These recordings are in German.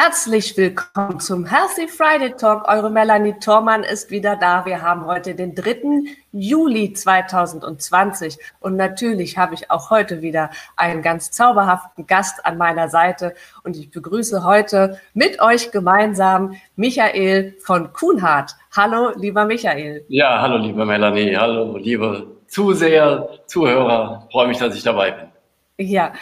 Herzlich willkommen zum Healthy Friday Talk. Eure Melanie Thormann ist wieder da. Wir haben heute den 3. Juli 2020 und natürlich habe ich auch heute wieder einen ganz zauberhaften Gast an meiner Seite und ich begrüße heute mit euch gemeinsam Michael von Kuhnhardt. Hallo, lieber Michael. Ja, hallo, liebe Melanie. Hallo, liebe Zuseher, Zuhörer. Ich freue mich, dass ich dabei bin. Ja,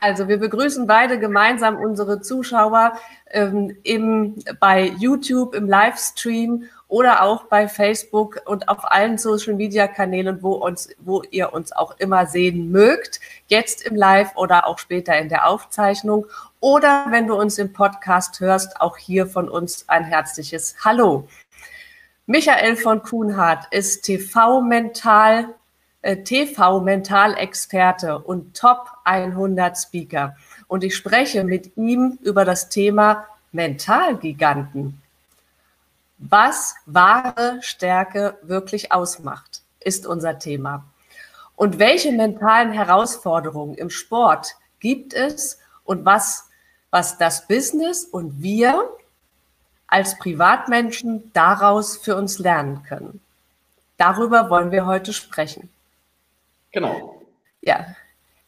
also wir begrüßen beide gemeinsam unsere Zuschauer ähm, im, bei YouTube, im Livestream oder auch bei Facebook und auf allen Social-Media-Kanälen, wo, uns, wo ihr uns auch immer sehen mögt, jetzt im Live oder auch später in der Aufzeichnung. Oder wenn du uns im Podcast hörst, auch hier von uns ein herzliches Hallo. Michael von Kuhnhardt ist TV-Mental, TV-Mentalexperte und Top 100 Speaker und ich spreche mit ihm über das Thema Mentalgiganten. Was wahre Stärke wirklich ausmacht, ist unser Thema. Und welche mentalen Herausforderungen im Sport gibt es und was, was das Business und wir als Privatmenschen daraus für uns lernen können? Darüber wollen wir heute sprechen. Genau. Ja,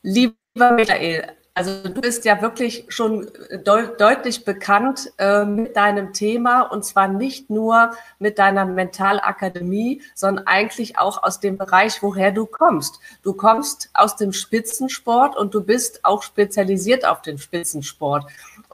lieber Michael, also du bist ja wirklich schon de deutlich bekannt äh, mit deinem Thema und zwar nicht nur mit deiner Mentalakademie, sondern eigentlich auch aus dem Bereich, woher du kommst. Du kommst aus dem Spitzensport und du bist auch spezialisiert auf den Spitzensport.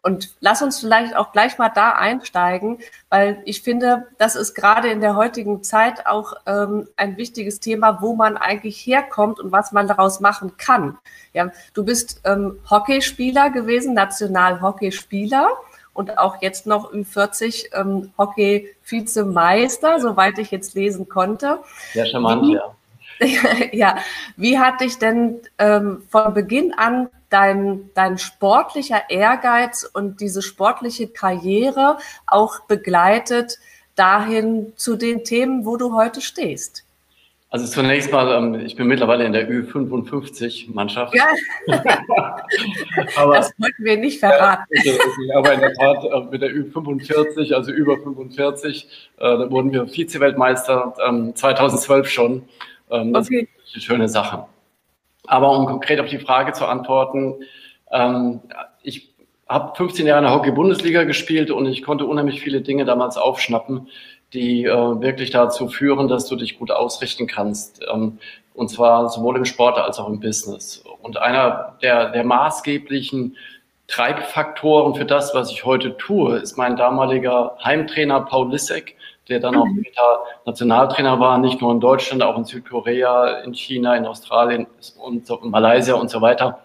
Und lass uns vielleicht auch gleich mal da einsteigen, weil ich finde, das ist gerade in der heutigen Zeit auch ähm, ein wichtiges Thema, wo man eigentlich herkommt und was man daraus machen kann. Ja, du bist ähm, Hockeyspieler gewesen, Nationalhockeyspieler und auch jetzt noch Ü40 ähm, Hockey-Vizemeister, soweit ich jetzt lesen konnte. Sehr charmant, Wie, ja. ja, wie hat dich denn ähm, von Beginn an dein, dein sportlicher Ehrgeiz und diese sportliche Karriere auch begleitet dahin zu den Themen, wo du heute stehst? Also zunächst mal, ähm, ich bin mittlerweile in der Ü55-Mannschaft. Ja. das wollten wir nicht verraten. aber in der Tat äh, mit der Ü45, also über 45, äh, da wurden wir Vize-Weltmeister 2012 ähm, schon. Ähm, das okay. ist eine schöne Sache. Aber um konkret auf die Frage zu antworten, ähm, ich habe 15 Jahre in der Hockey-Bundesliga gespielt und ich konnte unheimlich viele Dinge damals aufschnappen, die äh, wirklich dazu führen, dass du dich gut ausrichten kannst. Ähm, und zwar sowohl im Sport als auch im Business. Und einer der, der maßgeblichen Treibfaktoren für das, was ich heute tue, ist mein damaliger Heimtrainer Paul Lissek, der dann auch später Nationaltrainer war, nicht nur in Deutschland, auch in Südkorea, in China, in Australien und so, in Malaysia und so weiter.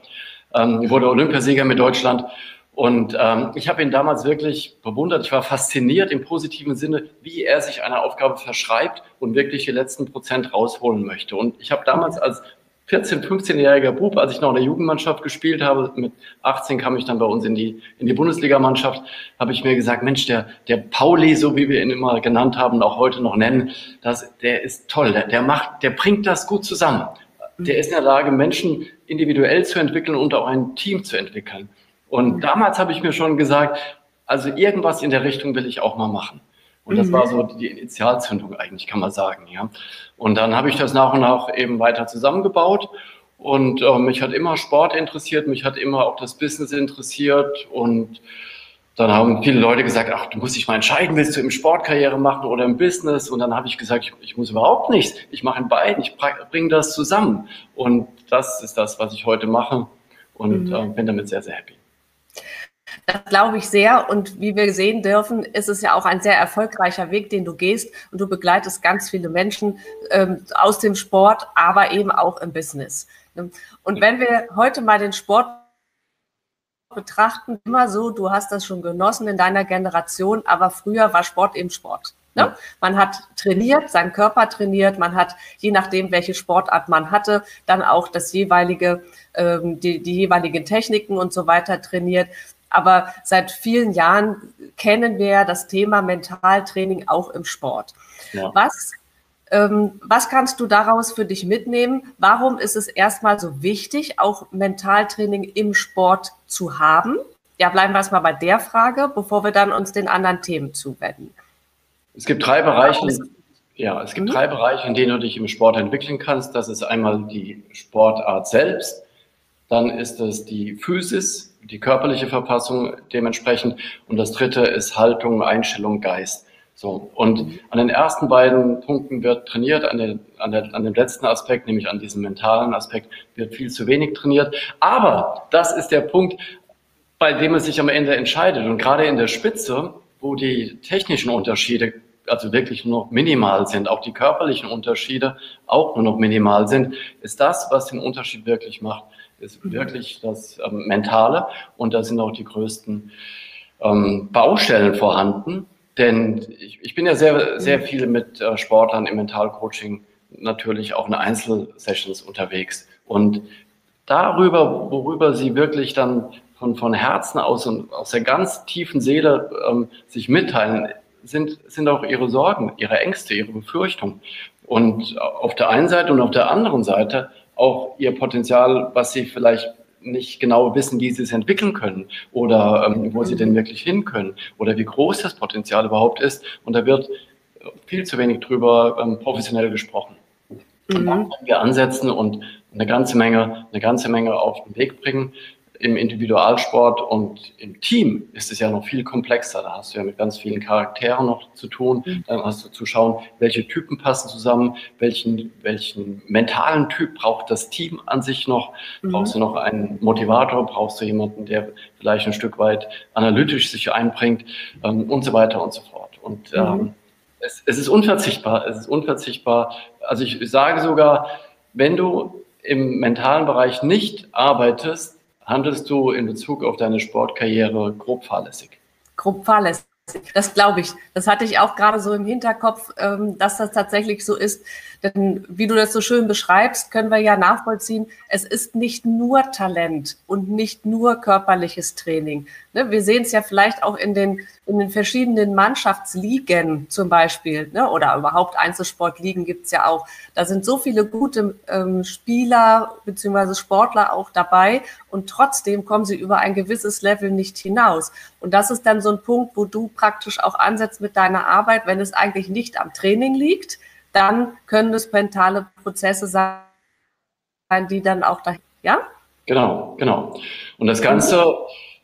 Ähm, wurde Olympiasieger mit Deutschland. Und ähm, ich habe ihn damals wirklich bewundert. Ich war fasziniert im positiven Sinne, wie er sich einer Aufgabe verschreibt und wirklich die letzten Prozent rausholen möchte. Und ich habe damals als 14-, 15-jähriger Bub, als ich noch in der Jugendmannschaft gespielt habe, mit 18 kam ich dann bei uns in die, in die Bundesligamannschaft, habe ich mir gesagt, Mensch, der, der Pauli, so wie wir ihn immer genannt haben, auch heute noch nennen, das, der ist toll, der, der macht, der bringt das gut zusammen. Der ist in der Lage, Menschen individuell zu entwickeln und auch ein Team zu entwickeln. Und damals habe ich mir schon gesagt, also irgendwas in der Richtung will ich auch mal machen. Und das mhm. war so die Initialzündung eigentlich, kann man sagen. Ja. Und dann habe ich das nach und nach eben weiter zusammengebaut. Und äh, mich hat immer Sport interessiert, mich hat immer auch das Business interessiert. Und dann haben viele Leute gesagt, ach, du musst dich mal entscheiden, willst du im Sportkarriere machen oder im Business? Und dann habe ich gesagt, ich, ich, muss überhaupt nichts. Ich mache in beiden, ich bringe das zusammen. Und das ist das, was ich heute mache. Und mhm. äh, bin damit sehr, sehr happy. Das glaube ich sehr. Und wie wir sehen dürfen, ist es ja auch ein sehr erfolgreicher Weg, den du gehst. Und du begleitest ganz viele Menschen ähm, aus dem Sport, aber eben auch im Business. Und wenn wir heute mal den Sport betrachten immer so, du hast das schon genossen in deiner Generation, aber früher war Sport eben Sport. Ne? Man hat trainiert, seinen Körper trainiert, man hat, je nachdem, welche Sportart man hatte, dann auch das jeweilige, ähm, die, die jeweiligen Techniken und so weiter trainiert. Aber seit vielen Jahren kennen wir das Thema Mentaltraining auch im Sport. Ja. Was, ähm, was kannst du daraus für dich mitnehmen? Warum ist es erstmal so wichtig, auch Mentaltraining im Sport zu haben? Ja, bleiben wir erstmal bei der Frage, bevor wir dann uns den anderen Themen zuwenden. Es gibt drei Bereiche, ja, es gibt mhm. drei Bereiche, in denen du dich im Sport entwickeln kannst. Das ist einmal die Sportart selbst, dann ist es die Physis, die körperliche Verfassung dementsprechend und das dritte ist Haltung, Einstellung, Geist. So, und an den ersten beiden Punkten wird trainiert, an, den, an, der, an dem letzten Aspekt, nämlich an diesem mentalen Aspekt, wird viel zu wenig trainiert. Aber das ist der Punkt, bei dem es sich am Ende entscheidet. Und gerade in der Spitze wo die technischen Unterschiede also wirklich nur noch minimal sind, auch die körperlichen Unterschiede auch nur noch minimal sind, ist das, was den Unterschied wirklich macht, ist wirklich das ähm, Mentale und da sind auch die größten ähm, Baustellen vorhanden. Denn ich, ich, bin ja sehr, sehr viel mit äh, Sportlern im Mentalcoaching natürlich auch in Einzelsessions unterwegs. Und darüber, worüber sie wirklich dann von, von Herzen aus und aus der ganz tiefen Seele ähm, sich mitteilen, sind, sind auch ihre Sorgen, ihre Ängste, ihre Befürchtungen. Und auf der einen Seite und auf der anderen Seite auch ihr Potenzial, was sie vielleicht nicht genau wissen, wie sie es entwickeln können oder ähm, wo sie denn wirklich hin können oder wie groß das Potenzial überhaupt ist. Und da wird viel zu wenig drüber ähm, professionell gesprochen. Mhm. Und dann können wir ansetzen und eine ganze Menge, eine ganze Menge auf den Weg bringen im Individualsport und im Team ist es ja noch viel komplexer. Da hast du ja mit ganz vielen Charakteren noch zu tun. Mhm. Dann hast du zu schauen, welche Typen passen zusammen, welchen, welchen mentalen Typ braucht das Team an sich noch. Mhm. Brauchst du noch einen Motivator? Brauchst du jemanden, der vielleicht ein Stück weit analytisch sich einbringt ähm, und so weiter und so fort. Und mhm. ähm, es, es ist unverzichtbar. Es ist unverzichtbar. Also ich sage sogar, wenn du im mentalen Bereich nicht arbeitest, handelst du in Bezug auf deine Sportkarriere grob fahrlässig? Grob fahrlässig. Das glaube ich. Das hatte ich auch gerade so im Hinterkopf, ähm, dass das tatsächlich so ist. Denn wie du das so schön beschreibst, können wir ja nachvollziehen, es ist nicht nur Talent und nicht nur körperliches Training. Ne, wir sehen es ja vielleicht auch in den, in den verschiedenen Mannschaftsligen zum Beispiel ne, oder überhaupt Einzelsportligen gibt es ja auch. Da sind so viele gute ähm, Spieler beziehungsweise Sportler auch dabei und trotzdem kommen sie über ein gewisses Level nicht hinaus. Und das ist dann so ein Punkt, wo du praktisch auch ansetzt mit deiner Arbeit, wenn es eigentlich nicht am Training liegt, dann können es mentale Prozesse sein, die dann auch da, ja? Genau, genau. Und das Ganze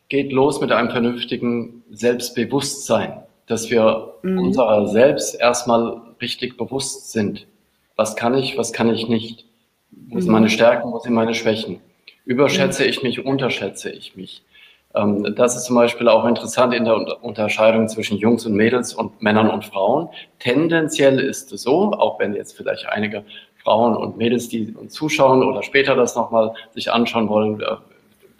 geht los mit einem vernünftigen Selbstbewusstsein, dass wir mhm. unserer selbst erstmal richtig bewusst sind. Was kann ich, was kann ich nicht? Wo sind mhm. meine Stärken, wo sind meine Schwächen? Überschätze mhm. ich mich, unterschätze ich mich? Ähm, das ist zum Beispiel auch interessant in der Unterscheidung zwischen Jungs und Mädels und Männern und Frauen. Tendenziell ist es so, auch wenn jetzt vielleicht einige Frauen und Mädels, die uns zuschauen oder später das nochmal sich anschauen wollen, äh,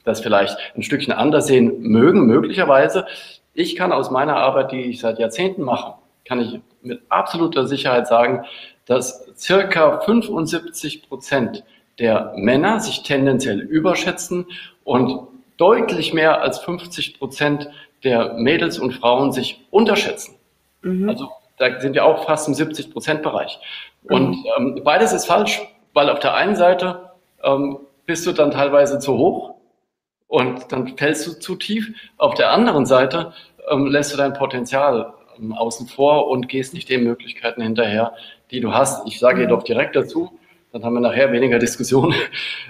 das vielleicht ein Stückchen anders sehen mögen, möglicherweise. Ich kann aus meiner Arbeit, die ich seit Jahrzehnten mache, kann ich mit absoluter Sicherheit sagen, dass circa 75 Prozent der Männer sich tendenziell überschätzen und deutlich mehr als 50 Prozent der Mädels und Frauen sich unterschätzen. Mhm. Also da sind wir auch fast im 70 Prozent Bereich. Mhm. Und ähm, beides ist falsch, weil auf der einen Seite ähm, bist du dann teilweise zu hoch und dann fällst du zu tief. Auf der anderen Seite ähm, lässt du dein Potenzial ähm, außen vor und gehst nicht den Möglichkeiten hinterher, die du hast. Ich sage mhm. jedoch direkt dazu, dann haben wir nachher weniger Diskussion.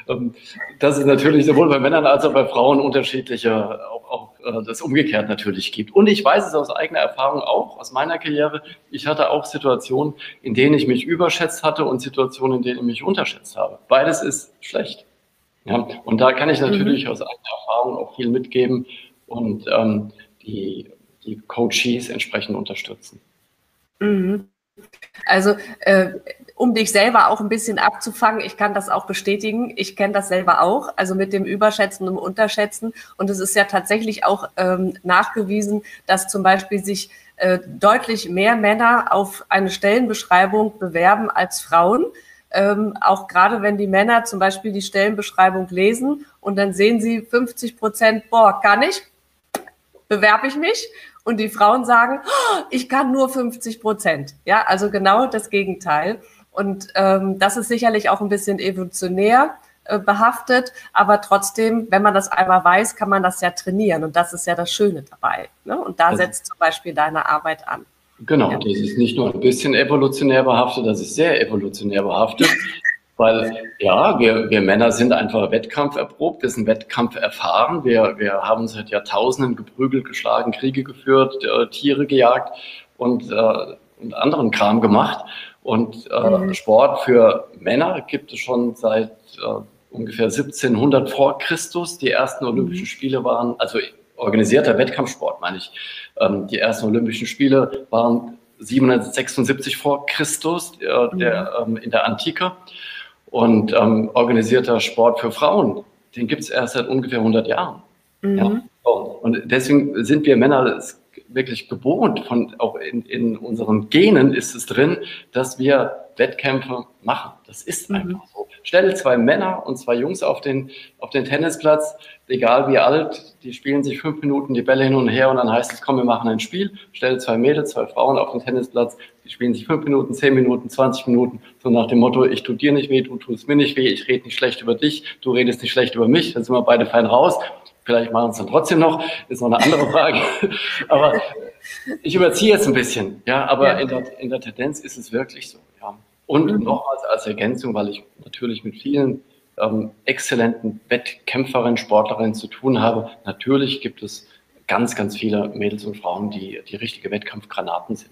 Ähm, dass es natürlich sowohl bei Männern als auch bei Frauen unterschiedliche, auch, auch äh, das umgekehrt natürlich gibt. Und ich weiß es aus eigener Erfahrung auch, aus meiner Karriere. Ich hatte auch Situationen, in denen ich mich überschätzt hatte und Situationen, in denen ich mich unterschätzt habe. Beides ist schlecht. Ja, und da kann ich natürlich mhm. aus eigener Erfahrung auch viel mitgeben und ähm, die, die Coaches entsprechend unterstützen. Mhm. Also äh, um dich selber auch ein bisschen abzufangen. Ich kann das auch bestätigen. Ich kenne das selber auch, also mit dem Überschätzen und Unterschätzen. Und es ist ja tatsächlich auch ähm, nachgewiesen, dass zum Beispiel sich äh, deutlich mehr Männer auf eine Stellenbeschreibung bewerben als Frauen. Ähm, auch gerade wenn die Männer zum Beispiel die Stellenbeschreibung lesen und dann sehen sie 50 Prozent, boah, kann ich, bewerbe ich mich. Und die Frauen sagen, oh, ich kann nur 50 Prozent. Ja, also genau das Gegenteil. Und ähm, das ist sicherlich auch ein bisschen evolutionär äh, behaftet, aber trotzdem, wenn man das einmal weiß, kann man das ja trainieren. Und das ist ja das Schöne dabei. Ne? Und da setzt zum Beispiel deine Arbeit an. Genau, das ist nicht nur ein bisschen evolutionär behaftet, das ist sehr evolutionär behaftet. Weil ja, wir, wir Männer sind einfach wettkampferprobt, wir sind Wettkampf erfahren. Wir, wir haben seit Jahrtausenden geprügelt, geschlagen, Kriege geführt, äh, Tiere gejagt und, äh, und anderen Kram gemacht. Und äh, mhm. Sport für Männer gibt es schon seit äh, ungefähr 1700 vor Christus. Die ersten mhm. Olympischen Spiele waren, also organisierter Wettkampfsport meine ich, ähm, die ersten Olympischen Spiele waren 776 vor Christus äh, mhm. der, ähm, in der Antike. Und ähm, organisierter Sport für Frauen, den gibt es erst seit ungefähr 100 Jahren. Mhm. Ja. Und deswegen sind wir Männer wirklich gewohnt, von, auch in, in unseren Genen ist es drin, dass wir Wettkämpfe machen. Das ist mhm. einfach so. Stelle zwei Männer und zwei Jungs auf den, auf den Tennisplatz, egal wie alt, die spielen sich fünf Minuten die Bälle hin und her und dann heißt es, komm, wir machen ein Spiel. Stelle zwei Mädels, zwei Frauen auf den Tennisplatz, die spielen sich fünf Minuten, zehn Minuten, 20 Minuten, so nach dem Motto, ich tu dir nicht weh, du tust mir nicht weh, ich rede nicht schlecht über dich, du redest nicht schlecht über mich, dann sind wir beide fein raus. Vielleicht machen es dann trotzdem noch, ist noch eine andere Frage. aber ich überziehe jetzt ein bisschen, ja, aber ja. In, der, in der Tendenz ist es wirklich so. Und mhm. nochmals als Ergänzung, weil ich natürlich mit vielen ähm, exzellenten Wettkämpferinnen, Sportlerinnen zu tun habe, natürlich gibt es ganz, ganz viele Mädels und Frauen, die, die richtige Wettkampfgranaten sind.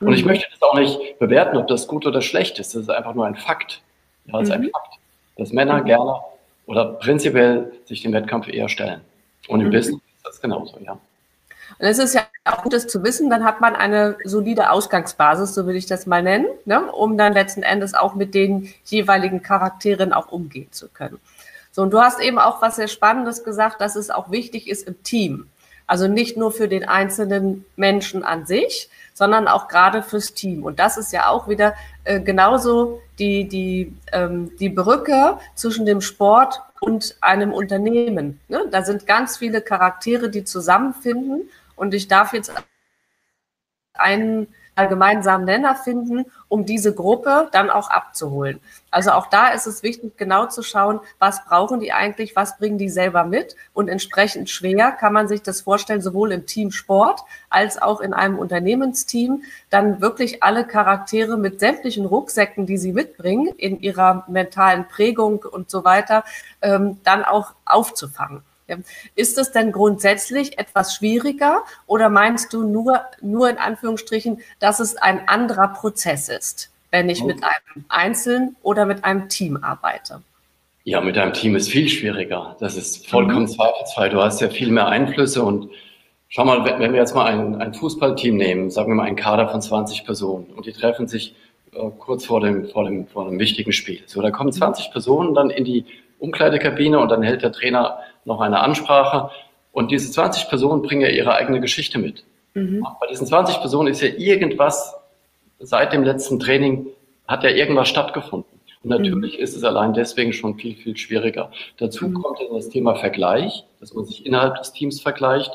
Und ich mhm. möchte das auch nicht bewerten, ob das gut oder schlecht ist. Das ist einfach nur ein Fakt. Ja, das ist ein mhm. Fakt, dass Männer mhm. gerne oder prinzipiell sich dem Wettkampf eher stellen. Und im mhm. Business ist das genauso, ja. Und es ist ja auch gut, das zu wissen, dann hat man eine solide Ausgangsbasis, so will ich das mal nennen, ne, um dann letzten Endes auch mit den jeweiligen Charakteren auch umgehen zu können. So, und du hast eben auch was sehr Spannendes gesagt, dass es auch wichtig ist im Team. Also nicht nur für den einzelnen Menschen an sich, sondern auch gerade fürs Team. Und das ist ja auch wieder äh, genauso die, die, ähm, die Brücke zwischen dem Sport und einem Unternehmen. Ne? Da sind ganz viele Charaktere, die zusammenfinden. Und ich darf jetzt einen gemeinsamen Nenner finden, um diese Gruppe dann auch abzuholen. Also auch da ist es wichtig, genau zu schauen, was brauchen die eigentlich, was bringen die selber mit und entsprechend schwer kann man sich das vorstellen, sowohl im Team Sport als auch in einem Unternehmensteam, dann wirklich alle Charaktere mit sämtlichen Rucksäcken, die sie mitbringen, in ihrer mentalen Prägung und so weiter, ähm, dann auch aufzufangen. Ist es denn grundsätzlich etwas schwieriger oder meinst du nur, nur in Anführungsstrichen, dass es ein anderer Prozess ist, wenn ich mit einem Einzelnen oder mit einem Team arbeite? Ja, mit einem Team ist viel schwieriger. Das ist vollkommen mhm. zweifelsfrei. Du hast ja viel mehr Einflüsse und schau mal, wenn wir jetzt mal ein, ein Fußballteam nehmen, sagen wir mal einen Kader von 20 Personen und die treffen sich äh, kurz vor dem, vor, dem, vor dem wichtigen Spiel. So, da kommen 20 Personen dann in die Umkleidekabine und dann hält der Trainer noch eine Ansprache. Und diese 20 Personen bringen ja ihre eigene Geschichte mit. Mhm. Bei diesen 20 Personen ist ja irgendwas seit dem letzten Training, hat ja irgendwas stattgefunden. Und natürlich mhm. ist es allein deswegen schon viel, viel schwieriger. Dazu mhm. kommt das Thema Vergleich, dass man sich innerhalb des Teams vergleicht.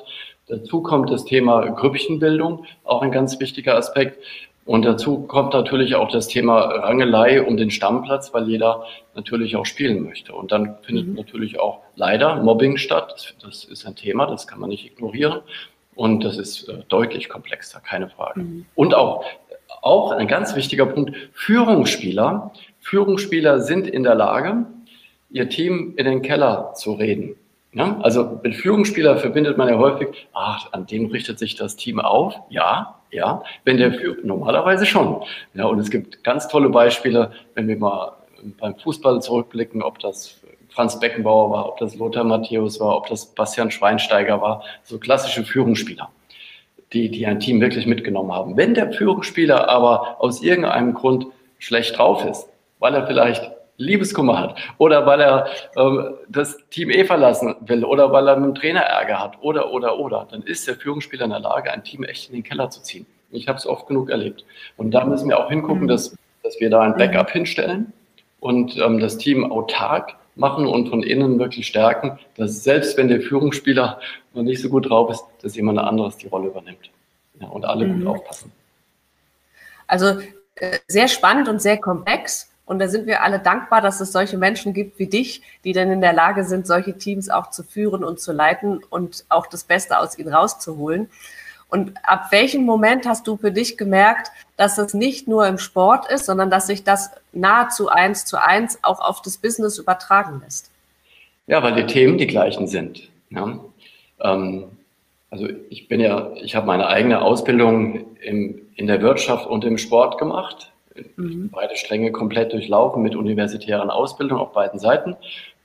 Dazu kommt das Thema Grüppchenbildung, auch ein ganz wichtiger Aspekt. Und dazu kommt natürlich auch das Thema Rangelei um den Stammplatz, weil jeder natürlich auch spielen möchte. Und dann findet mhm. natürlich auch leider Mobbing statt. Das, ist ein Thema, das kann man nicht ignorieren. Und das ist äh, deutlich komplexer, keine Frage. Mhm. Und auch, auch ein ganz wichtiger Punkt, Führungsspieler. Führungsspieler sind in der Lage, ihr Team in den Keller zu reden. Ja, also mit Führungsspieler verbindet man ja häufig, ach, an dem richtet sich das Team auf. Ja, ja, wenn der führt, normalerweise schon. Ja, und es gibt ganz tolle Beispiele, wenn wir mal beim Fußball zurückblicken, ob das Franz Beckenbauer war, ob das Lothar Matthäus war, ob das Bastian Schweinsteiger war, so klassische Führungsspieler. die, die ein Team wirklich mitgenommen haben. Wenn der Führungsspieler aber aus irgendeinem Grund schlecht drauf ist, weil er vielleicht Liebeskummer hat oder weil er ähm, das Team eh verlassen will oder weil er mit dem Trainer Ärger hat oder, oder, oder, dann ist der Führungsspieler in der Lage, ein Team echt in den Keller zu ziehen. Ich habe es oft genug erlebt. Und da müssen wir auch hingucken, mhm. dass, dass wir da ein Backup hinstellen und ähm, das Team autark machen und von innen wirklich stärken, dass selbst wenn der Führungsspieler noch nicht so gut drauf ist, dass jemand anderes die Rolle übernimmt ja, und alle mhm. gut aufpassen. Also äh, sehr spannend und sehr komplex. Und da sind wir alle dankbar, dass es solche Menschen gibt wie dich, die dann in der Lage sind, solche Teams auch zu führen und zu leiten und auch das Beste aus ihnen rauszuholen. Und ab welchem Moment hast du für dich gemerkt, dass es nicht nur im Sport ist, sondern dass sich das nahezu eins zu eins auch auf das Business übertragen lässt? Ja, weil die Themen die gleichen sind. Ja. Ähm, also ich bin ja, ich habe meine eigene Ausbildung im, in der Wirtschaft und im Sport gemacht. Mhm. Beide Stränge komplett durchlaufen mit universitären Ausbildungen auf beiden Seiten.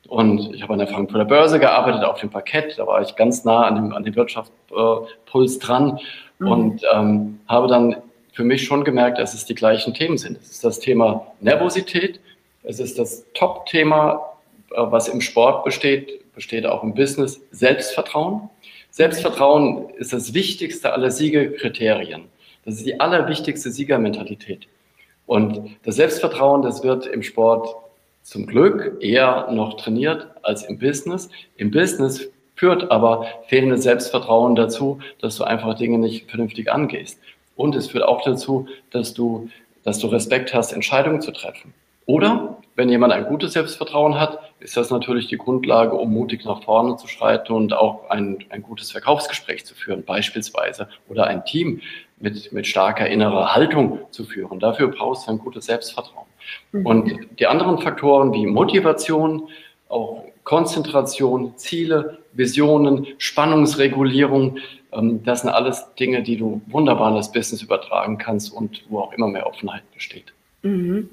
Und ich habe an der Frankfurter Börse gearbeitet, auf dem Parkett. Da war ich ganz nah an dem, an dem Wirtschaftspuls dran mhm. und ähm, habe dann für mich schon gemerkt, dass es die gleichen Themen sind. Es ist das Thema Nervosität, es ist das Top-Thema, äh, was im Sport besteht, besteht auch im Business, Selbstvertrauen. Selbstvertrauen ist das wichtigste aller Siegerkriterien. Das ist die allerwichtigste Siegermentalität. Und das Selbstvertrauen, das wird im Sport zum Glück eher noch trainiert als im Business. Im Business führt aber fehlendes Selbstvertrauen dazu, dass du einfach Dinge nicht vernünftig angehst. Und es führt auch dazu, dass du, dass du Respekt hast, Entscheidungen zu treffen. Oder wenn jemand ein gutes Selbstvertrauen hat, ist das natürlich die Grundlage, um mutig nach vorne zu schreiten und auch ein, ein gutes Verkaufsgespräch zu führen, beispielsweise. Oder ein Team mit, mit starker innerer Haltung zu führen. Dafür brauchst du ein gutes Selbstvertrauen. Mhm. Und die anderen Faktoren wie Motivation, auch Konzentration, Ziele, Visionen, Spannungsregulierung, ähm, das sind alles Dinge, die du wunderbar in das Business übertragen kannst und wo auch immer mehr Offenheit besteht. Mhm.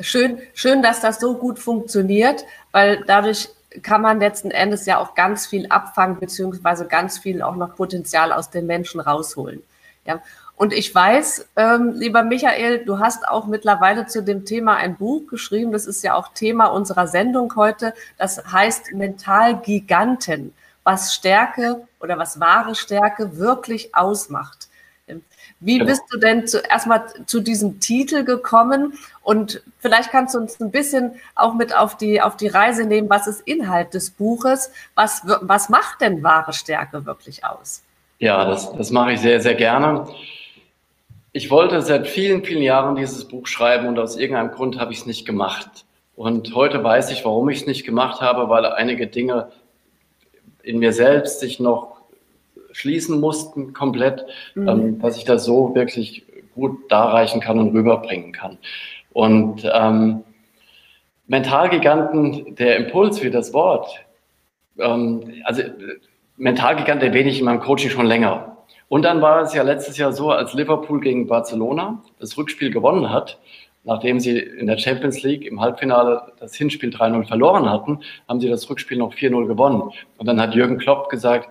Schön, schön, dass das so gut funktioniert, weil dadurch kann man letzten Endes ja auch ganz viel abfangen, beziehungsweise ganz viel auch noch Potenzial aus den Menschen rausholen. Ja. Und ich weiß, ähm, lieber Michael, du hast auch mittlerweile zu dem Thema ein Buch geschrieben. Das ist ja auch Thema unserer Sendung heute. Das heißt Mentalgiganten, was Stärke oder was wahre Stärke wirklich ausmacht. Wie genau. bist du denn zu, erstmal zu diesem Titel gekommen? Und vielleicht kannst du uns ein bisschen auch mit auf die, auf die Reise nehmen, was ist Inhalt des Buches? Was, was macht denn wahre Stärke wirklich aus? Ja, das, das mache ich sehr, sehr gerne. Ich wollte seit vielen, vielen Jahren dieses Buch schreiben und aus irgendeinem Grund habe ich es nicht gemacht. Und heute weiß ich, warum ich es nicht gemacht habe, weil einige Dinge in mir selbst sich noch schließen mussten, komplett, mhm. ähm, dass ich das so wirklich gut darreichen kann und rüberbringen kann. Und ähm, Mentalgiganten, der Impuls für das Wort, ähm, also Mentalgigant erwähne ich in meinem Coaching schon länger. Und dann war es ja letztes Jahr so, als Liverpool gegen Barcelona das Rückspiel gewonnen hat, nachdem sie in der Champions League im Halbfinale das Hinspiel 3-0 verloren hatten, haben sie das Rückspiel noch 4-0 gewonnen. Und dann hat Jürgen Klopp gesagt,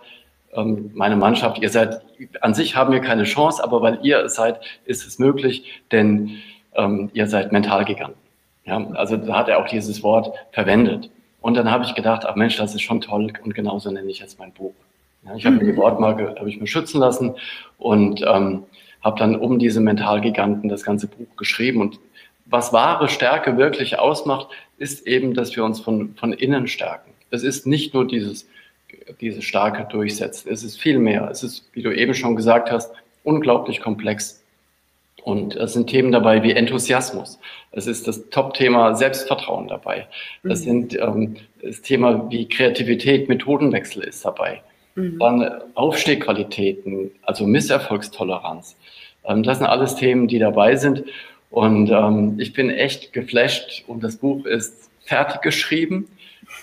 ähm, meine Mannschaft, ihr seid, an sich haben wir keine Chance, aber weil ihr es seid, ist es möglich, denn ähm, ihr seid Mentalgiganten. Ja, also da hat er auch dieses Wort verwendet. Und dann habe ich gedacht, ach Mensch, das ist schon toll und genauso nenne ich jetzt mein Buch. Ja, ich habe mir die Wortmarke habe ich mir schützen lassen und ähm, habe dann um diese Mentalgiganten das ganze Buch geschrieben. Und was wahre Stärke wirklich ausmacht, ist eben, dass wir uns von, von innen stärken. Es ist nicht nur dieses, dieses starke Durchsetzen. Es ist viel mehr. Es ist, wie du eben schon gesagt hast, unglaublich komplex. Und es sind Themen dabei wie Enthusiasmus. Es ist das Top-Thema Selbstvertrauen dabei. Es mhm. sind ähm, das Thema wie Kreativität, Methodenwechsel ist dabei. Mhm. Dann Aufstehqualitäten, also Misserfolgstoleranz. Ähm, das sind alles Themen, die dabei sind. Und ähm, ich bin echt geflasht und das Buch ist fertig geschrieben.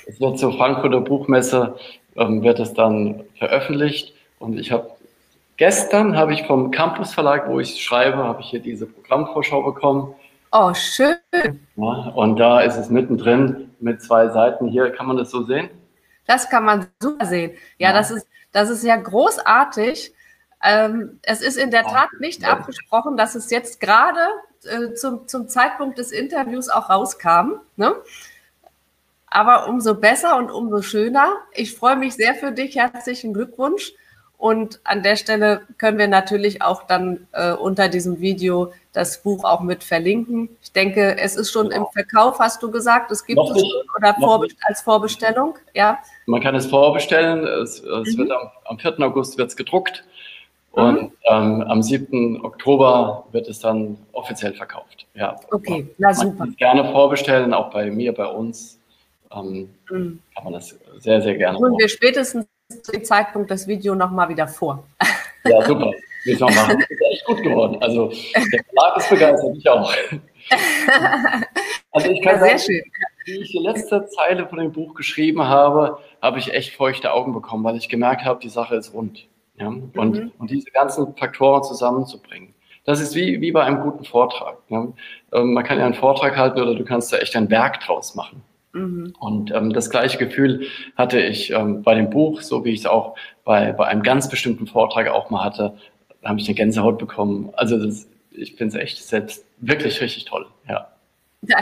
Es wird zur Frankfurter Buchmesse, ähm, wird es dann veröffentlicht. Und ich habe gestern habe ich vom Campus Verlag, wo ich schreibe, habe ich hier diese Programmvorschau bekommen. Oh, schön. Ja, und da ist es mittendrin mit zwei Seiten. Hier kann man das so sehen. Das kann man super sehen. Ja, ja, Das, ist, das ist ja großartig. Ähm, es ist in der Tat nicht abgesprochen, dass es jetzt gerade äh, zum, zum Zeitpunkt des Interviews auch rauskam. Ne? Aber umso besser und umso schöner. Ich freue mich sehr für dich. Herzlichen Glückwunsch. Und an der Stelle können wir natürlich auch dann äh, unter diesem Video das Buch auch mit verlinken. Ich denke, es ist schon im Verkauf, hast du gesagt. Es gibt es schon oder Vorbe als Vorbestellung. Ja. Man kann es vorbestellen. Es, es mhm. wird am, am 4. August wird es gedruckt. Und mhm. ähm, am 7. Oktober wird es dann offiziell verkauft. Ja. Okay, na super. Man kann gerne vorbestellen, auch bei mir, bei uns. Ähm, mhm. Kann man das sehr, sehr gerne. Und wir spätestens zu dem Zeitpunkt das Video nochmal wieder vor. Ja, super. Wir machen. Das ist echt gut geworden. Also der Verlag ist begeistert, ich auch. Also ich kann ja, sehr sagen, schön. Wie ich die letzte Zeile von dem Buch geschrieben habe, habe ich echt feuchte Augen bekommen, weil ich gemerkt habe, die Sache ist rund. Ja? Und, mhm. und diese ganzen Faktoren zusammenzubringen. Das ist wie, wie bei einem guten Vortrag. Ja? Ähm, man kann ja einen Vortrag halten oder du kannst da echt ein Werk draus machen. Mhm. Und ähm, das gleiche Gefühl hatte ich ähm, bei dem Buch, so wie ich es auch bei, bei einem ganz bestimmten Vortrag auch mal hatte. Da habe ich eine Gänsehaut bekommen. Also das, ich finde es echt selbst wirklich richtig toll. Ja. ja.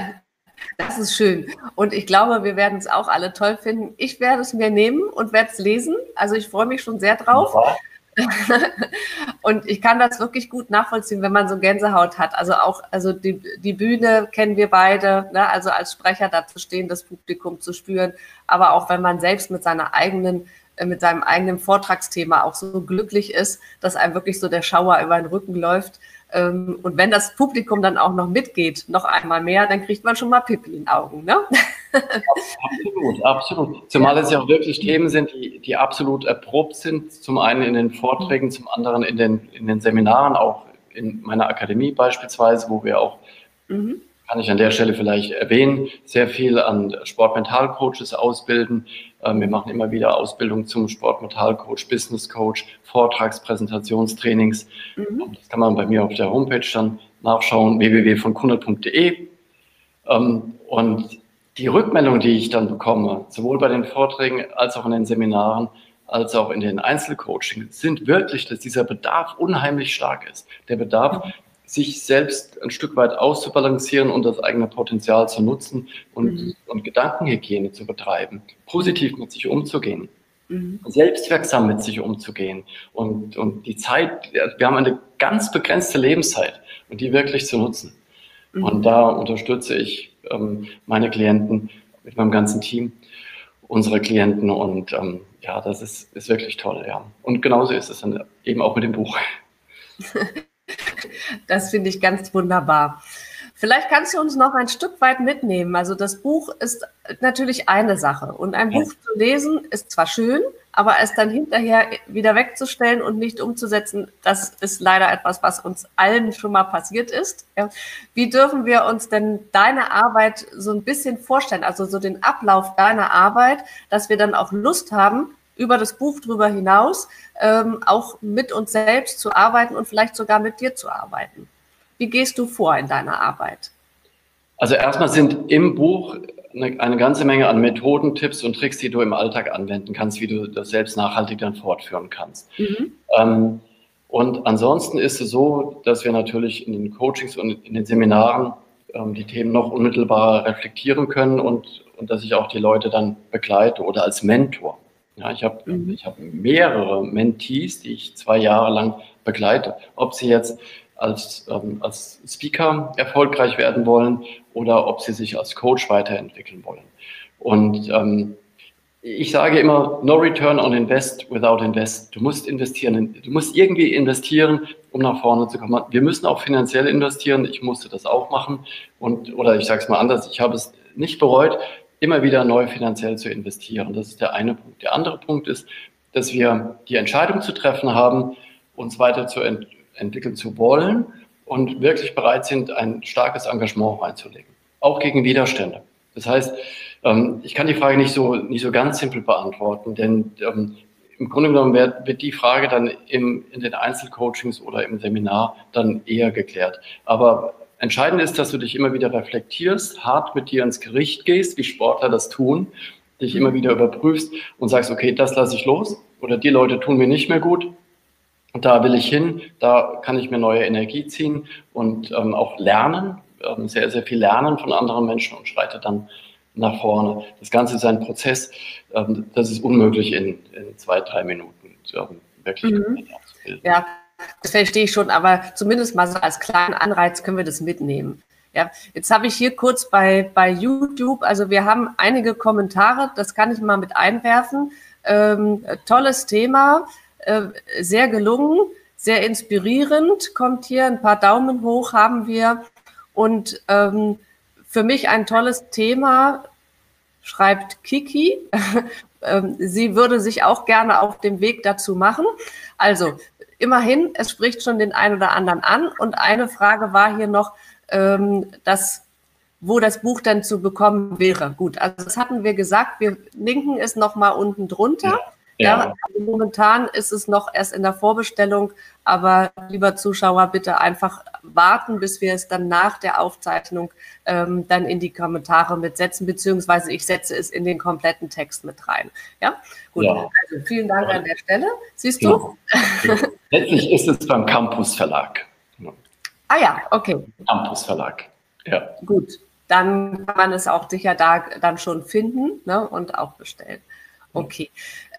Das ist schön. Und ich glaube, wir werden es auch alle toll finden. Ich werde es mir nehmen und werde es lesen. Also ich freue mich schon sehr drauf. Ja. und ich kann das wirklich gut nachvollziehen, wenn man so Gänsehaut hat. Also auch, also die, die Bühne kennen wir beide, ne? also als Sprecher da zu stehen, das Publikum zu spüren, aber auch wenn man selbst mit seiner eigenen, äh, mit seinem eigenen Vortragsthema auch so glücklich ist, dass einem wirklich so der Schauer über den Rücken läuft. Ähm, und wenn das Publikum dann auch noch mitgeht, noch einmal mehr, dann kriegt man schon mal Pipi in den Augen. Ne? Absolut, absolut. Zumal es ja auch wirklich Themen sind, die, die absolut erprobt sind. Zum einen in den Vorträgen, zum anderen in den, in den Seminaren, auch in meiner Akademie beispielsweise, wo wir auch, mhm. kann ich an der Stelle vielleicht erwähnen, sehr viel an Sportmentalcoaches ausbilden. Ähm, wir machen immer wieder Ausbildung zum Sportmentalcoach, Business Coach, Vortragspräsentationstrainings. Mhm. Das kann man bei mir auf der Homepage dann nachschauen, www.kunde.de. Ähm, und die Rückmeldung, die ich dann bekomme, sowohl bei den Vorträgen als auch in den Seminaren, als auch in den Einzelcoachings, sind wirklich, dass dieser Bedarf unheimlich stark ist. Der Bedarf, sich selbst ein Stück weit auszubalancieren und das eigene Potenzial zu nutzen und, mhm. und Gedankenhygiene zu betreiben, positiv mit sich umzugehen, mhm. selbstwirksam mit sich umzugehen und, und die Zeit, wir haben eine ganz begrenzte Lebenszeit und die wirklich zu nutzen. Mhm. Und da unterstütze ich ähm, meine Klienten mit meinem ganzen Team, unsere Klienten und ähm, ja, das ist, ist wirklich toll, ja. Und genauso ist es dann eben auch mit dem Buch. Das finde ich ganz wunderbar. Vielleicht kannst du uns noch ein Stück weit mitnehmen. Also das Buch ist natürlich eine Sache und ein Buch zu lesen ist zwar schön, aber es dann hinterher wieder wegzustellen und nicht umzusetzen, das ist leider etwas, was uns allen schon mal passiert ist. Wie dürfen wir uns denn deine Arbeit so ein bisschen vorstellen, also so den Ablauf deiner Arbeit, dass wir dann auch Lust haben, über das Buch drüber hinaus ähm, auch mit uns selbst zu arbeiten und vielleicht sogar mit dir zu arbeiten. Wie gehst du vor in deiner Arbeit? Also erstmal sind im Buch eine, eine, ganze Menge an Methoden, Tipps und Tricks, die du im Alltag anwenden kannst, wie du das selbst nachhaltig dann fortführen kannst. Mhm. Ähm, und ansonsten ist es so, dass wir natürlich in den Coachings und in den Seminaren ähm, die Themen noch unmittelbarer reflektieren können und, und dass ich auch die Leute dann begleite oder als Mentor. Ja, ich habe mhm. ich hab mehrere Mentees, die ich zwei Jahre lang begleite. Ob sie jetzt als, ähm, als Speaker erfolgreich werden wollen oder ob sie sich als Coach weiterentwickeln wollen. Und ähm, ich sage immer, no return on invest without invest. Du musst investieren, du musst irgendwie investieren, um nach vorne zu kommen. Wir müssen auch finanziell investieren. Ich musste das auch machen. Und, oder ich sage es mal anders, ich habe es nicht bereut, immer wieder neu finanziell zu investieren. Das ist der eine Punkt. Der andere Punkt ist, dass wir die Entscheidung zu treffen haben, uns weiter zu ent entwickeln zu wollen und wirklich bereit sind, ein starkes Engagement reinzulegen, auch gegen Widerstände. Das heißt, ähm, ich kann die Frage nicht so, nicht so ganz simpel beantworten, denn ähm, im Grunde genommen wird, wird die Frage dann im, in den Einzelcoachings oder im Seminar dann eher geklärt. Aber entscheidend ist, dass du dich immer wieder reflektierst, hart mit dir ins Gericht gehst, wie Sportler das tun, dich immer wieder überprüfst und sagst, okay, das lasse ich los oder die Leute tun mir nicht mehr gut da will ich hin, da kann ich mir neue Energie ziehen und ähm, auch lernen, ähm, sehr, sehr viel lernen von anderen Menschen und schreite dann nach vorne. Das Ganze ist ein Prozess, ähm, das ist unmöglich in, in zwei, drei Minuten ähm, wirklich mhm. Ja, das verstehe ich schon, aber zumindest mal so als kleinen Anreiz können wir das mitnehmen. Ja, jetzt habe ich hier kurz bei, bei YouTube, also wir haben einige Kommentare, das kann ich mal mit einwerfen. Ähm, tolles Thema, sehr gelungen, sehr inspirierend, kommt hier ein paar Daumen hoch haben wir. Und ähm, für mich ein tolles Thema, schreibt Kiki. Ähm, sie würde sich auch gerne auf dem Weg dazu machen. Also immerhin, es spricht schon den einen oder anderen an. Und eine Frage war hier noch, ähm, dass, wo das Buch denn zu bekommen wäre. Gut, also das hatten wir gesagt. Wir linken es nochmal unten drunter. Ja. Ja. ja also momentan ist es noch erst in der Vorbestellung, aber lieber Zuschauer, bitte einfach warten, bis wir es dann nach der Aufzeichnung ähm, dann in die Kommentare mitsetzen, beziehungsweise ich setze es in den kompletten Text mit rein. Ja, gut. Ja. Also vielen Dank an der Stelle. Siehst du? Letztlich ist es beim Campus Verlag. Ah ja, okay. Campus Verlag. Ja. Gut, dann kann man es auch sicher da dann schon finden ne, und auch bestellen. Okay.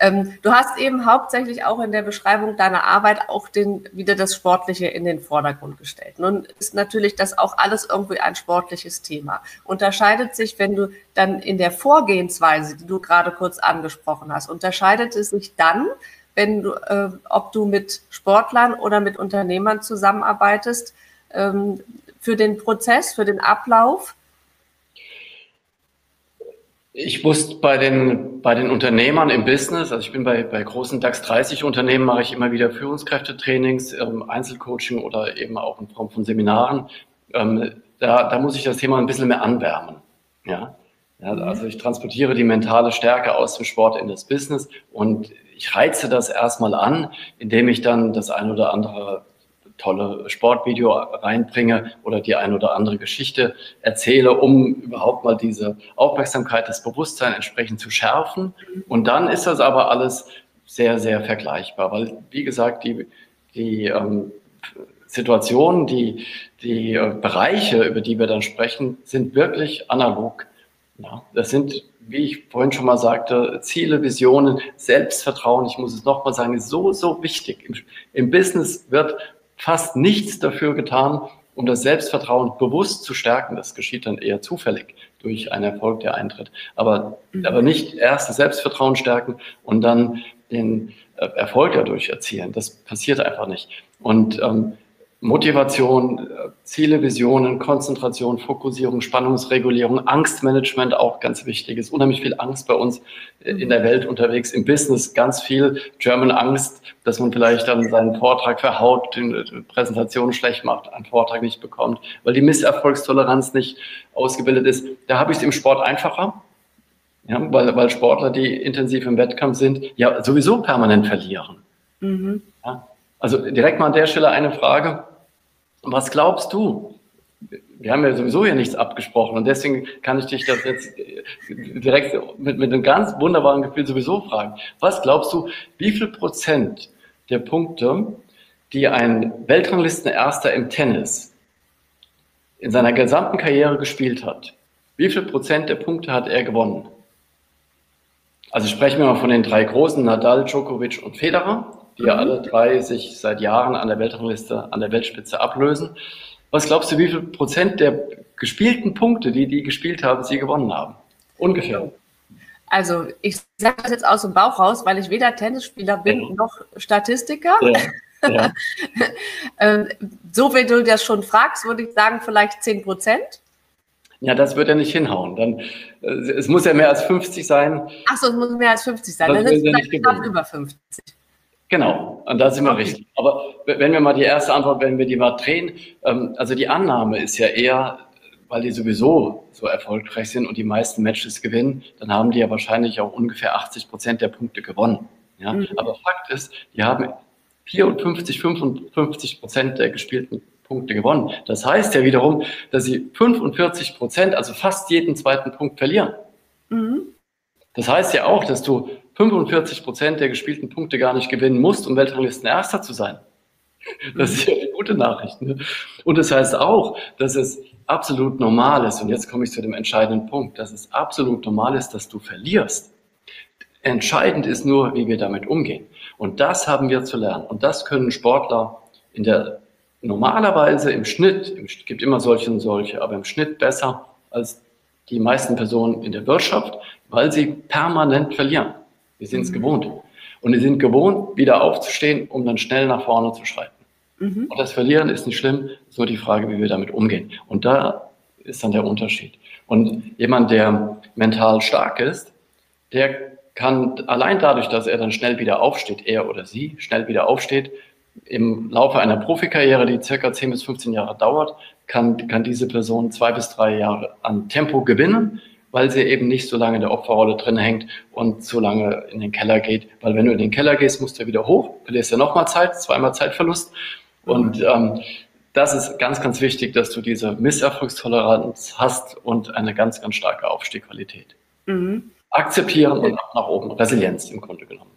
Ähm, du hast eben hauptsächlich auch in der Beschreibung deiner Arbeit auch den, wieder das Sportliche in den Vordergrund gestellt. Nun ist natürlich das auch alles irgendwie ein sportliches Thema. Unterscheidet sich, wenn du dann in der Vorgehensweise, die du gerade kurz angesprochen hast, unterscheidet es sich dann, wenn du, äh, ob du mit Sportlern oder mit Unternehmern zusammenarbeitest, ähm, für den Prozess, für den Ablauf? Ich wusste bei den, bei den Unternehmern im Business, also ich bin bei, bei großen DAX 30 Unternehmen, mache ich immer wieder Führungskräftetrainings, ähm, Einzelcoaching oder eben auch in Form von Seminaren. Ähm, da, da muss ich das Thema ein bisschen mehr anwärmen. Ja? ja? Mhm. Also ich transportiere die mentale Stärke aus dem Sport in das Business und ich reize das erstmal an, indem ich dann das ein oder andere tolle Sportvideo reinbringe oder die ein oder andere Geschichte erzähle, um überhaupt mal diese Aufmerksamkeit, das Bewusstsein entsprechend zu schärfen. Und dann ist das aber alles sehr, sehr vergleichbar, weil, wie gesagt, die, die ähm, Situationen, die, die äh, Bereiche, über die wir dann sprechen, sind wirklich analog. Ja, das sind, wie ich vorhin schon mal sagte, Ziele, Visionen, Selbstvertrauen. Ich muss es nochmal sagen, ist so, so wichtig. Im, Im Business wird fast nichts dafür getan, um das Selbstvertrauen bewusst zu stärken. Das geschieht dann eher zufällig durch einen Erfolg, der eintritt. Aber, mhm. aber nicht erst das Selbstvertrauen stärken und dann den äh, Erfolg dadurch erzielen. Das passiert einfach nicht. Und ähm, Motivation, äh, Ziele, Visionen, Konzentration, Fokussierung, Spannungsregulierung, Angstmanagement auch ganz wichtig. Es ist unheimlich viel Angst bei uns äh, in der Welt unterwegs, im Business ganz viel German Angst, dass man vielleicht dann seinen Vortrag verhaut, die Präsentation schlecht macht, einen Vortrag nicht bekommt, weil die Misserfolgstoleranz nicht ausgebildet ist. Da habe ich es im Sport einfacher. Ja, weil, weil Sportler, die intensiv im Wettkampf sind, ja sowieso permanent verlieren. Mhm. Ja, also direkt mal an der Stelle eine Frage. Was glaubst du? Wir haben ja sowieso hier nichts abgesprochen und deswegen kann ich dich das jetzt direkt mit, mit einem ganz wunderbaren Gefühl sowieso fragen. Was glaubst du, wie viel Prozent der Punkte, die ein Weltranglistenerster im Tennis in seiner gesamten Karriere gespielt hat, wie viel Prozent der Punkte hat er gewonnen? Also sprechen wir mal von den drei großen, Nadal, Djokovic und Federer die ja alle drei sich seit Jahren an der Weltrangliste, an der Weltspitze ablösen. Was glaubst du, wie viel Prozent der gespielten Punkte, die die gespielt haben, sie gewonnen haben? Ungefähr. Also ich sage das jetzt aus dem Bauch raus, weil ich weder Tennisspieler bin ja. noch Statistiker. Ja. Ja. Ähm, so wie du das schon fragst, würde ich sagen, vielleicht 10 Prozent. Ja, das wird ja nicht hinhauen. Dann, äh, es muss ja mehr als 50 sein. Achso, es muss mehr als 50 sein. Das dann ist es vielleicht über 50. Genau, und da sind wir okay. richtig. Aber wenn wir mal die erste Antwort, wenn wir die mal drehen, ähm, also die Annahme ist ja eher, weil die sowieso so erfolgreich sind und die meisten Matches gewinnen, dann haben die ja wahrscheinlich auch ungefähr 80 Prozent der Punkte gewonnen. Ja? Mhm. Aber Fakt ist, die haben 54, 55 Prozent der gespielten Punkte gewonnen. Das heißt ja wiederum, dass sie 45 Prozent, also fast jeden zweiten Punkt verlieren. Mhm. Das heißt ja auch, dass du 45 Prozent der gespielten Punkte gar nicht gewinnen musst, um Weltranglisten Erster zu sein. Das ist ja eine gute Nachricht. Ne? Und das heißt auch, dass es absolut normal ist, und jetzt komme ich zu dem entscheidenden Punkt, dass es absolut normal ist, dass du verlierst. Entscheidend ist nur, wie wir damit umgehen. Und das haben wir zu lernen. Und das können Sportler in der normalerweise im Schnitt, es gibt immer solche und solche, aber im Schnitt besser als die meisten Personen in der Wirtschaft, weil sie permanent verlieren. Wir sind es mhm. gewohnt. Und wir sind gewohnt, wieder aufzustehen, um dann schnell nach vorne zu schreiten. Mhm. Und das Verlieren ist nicht schlimm, ist nur die Frage, wie wir damit umgehen. Und da ist dann der Unterschied. Und jemand, der mental stark ist, der kann allein dadurch, dass er dann schnell wieder aufsteht, er oder sie schnell wieder aufsteht, im Laufe einer Profikarriere, die circa 10 bis 15 Jahre dauert, kann, kann diese Person zwei bis drei Jahre an Tempo gewinnen, weil sie eben nicht so lange in der Opferrolle drin hängt und so lange in den Keller geht. Weil wenn du in den Keller gehst, musst du wieder hoch, verlierst ja nochmal Zeit, zweimal Zeitverlust. Und ähm, das ist ganz, ganz wichtig, dass du diese Misserfolgstoleranz hast und eine ganz, ganz starke Aufstehqualität. Mhm. Akzeptieren und auch nach oben. Resilienz im Grunde genommen.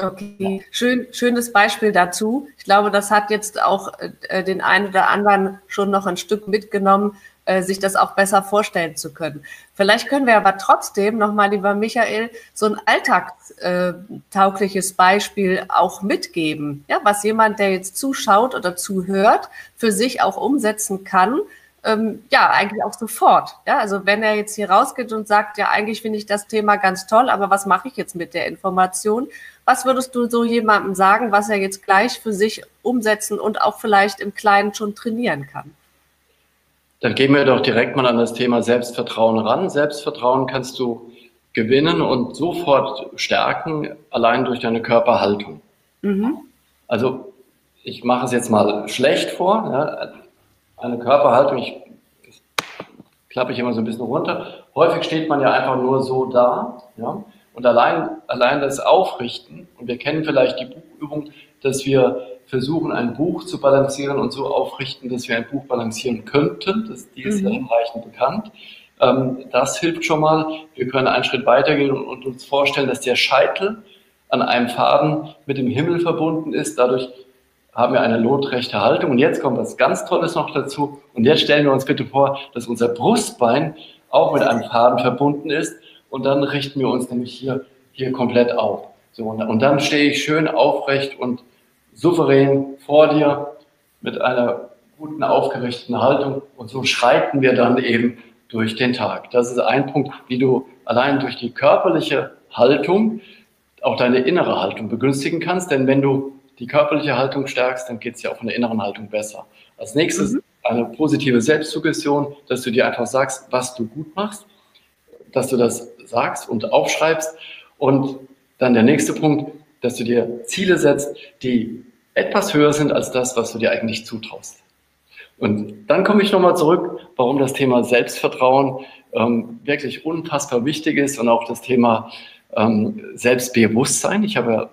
Okay, Schön, schönes Beispiel dazu. Ich glaube, das hat jetzt auch äh, den einen oder anderen schon noch ein Stück mitgenommen, äh, sich das auch besser vorstellen zu können. Vielleicht können wir aber trotzdem nochmal, lieber Michael, so ein alltagstaugliches Beispiel auch mitgeben, ja, was jemand, der jetzt zuschaut oder zuhört, für sich auch umsetzen kann, ähm, ja, eigentlich auch sofort. Ja, also wenn er jetzt hier rausgeht und sagt, ja, eigentlich finde ich das Thema ganz toll, aber was mache ich jetzt mit der Information? Was würdest du so jemandem sagen, was er jetzt gleich für sich umsetzen und auch vielleicht im Kleinen schon trainieren kann? Dann gehen wir doch direkt mal an das Thema Selbstvertrauen ran. Selbstvertrauen kannst du gewinnen und sofort stärken, allein durch deine Körperhaltung. Mhm. Also ich mache es jetzt mal schlecht vor. Ja eine Körperhaltung, ich, ich klappe ich immer so ein bisschen runter. Häufig steht man ja einfach nur so da, ja. Und allein, allein das Aufrichten, und wir kennen vielleicht die Buchübung, dass wir versuchen, ein Buch zu balancieren und so aufrichten, dass wir ein Buch balancieren könnten. Das, die ist mhm. ja hinreichend bekannt. Ähm, das hilft schon mal. Wir können einen Schritt weitergehen und, und uns vorstellen, dass der Scheitel an einem Faden mit dem Himmel verbunden ist. Dadurch haben wir eine lotrechte Haltung. Und jetzt kommt was ganz Tolles noch dazu. Und jetzt stellen wir uns bitte vor, dass unser Brustbein auch mit einem Faden verbunden ist. Und dann richten wir uns nämlich hier, hier komplett auf. So, und dann stehe ich schön aufrecht und souverän vor dir mit einer guten, aufgerichteten Haltung. Und so schreiten wir dann eben durch den Tag. Das ist ein Punkt, wie du allein durch die körperliche Haltung auch deine innere Haltung begünstigen kannst. Denn wenn du die körperliche Haltung stärkst, dann geht es ja auch von der inneren Haltung besser. Als nächstes mhm. eine positive Selbstsuggestion, dass du dir einfach sagst, was du gut machst, dass du das sagst und aufschreibst. Und dann der nächste Punkt, dass du dir Ziele setzt, die etwas höher sind als das, was du dir eigentlich zutraust. Und dann komme ich nochmal zurück, warum das Thema Selbstvertrauen ähm, wirklich unfassbar wichtig ist und auch das Thema ähm, Selbstbewusstsein. Ich habe ja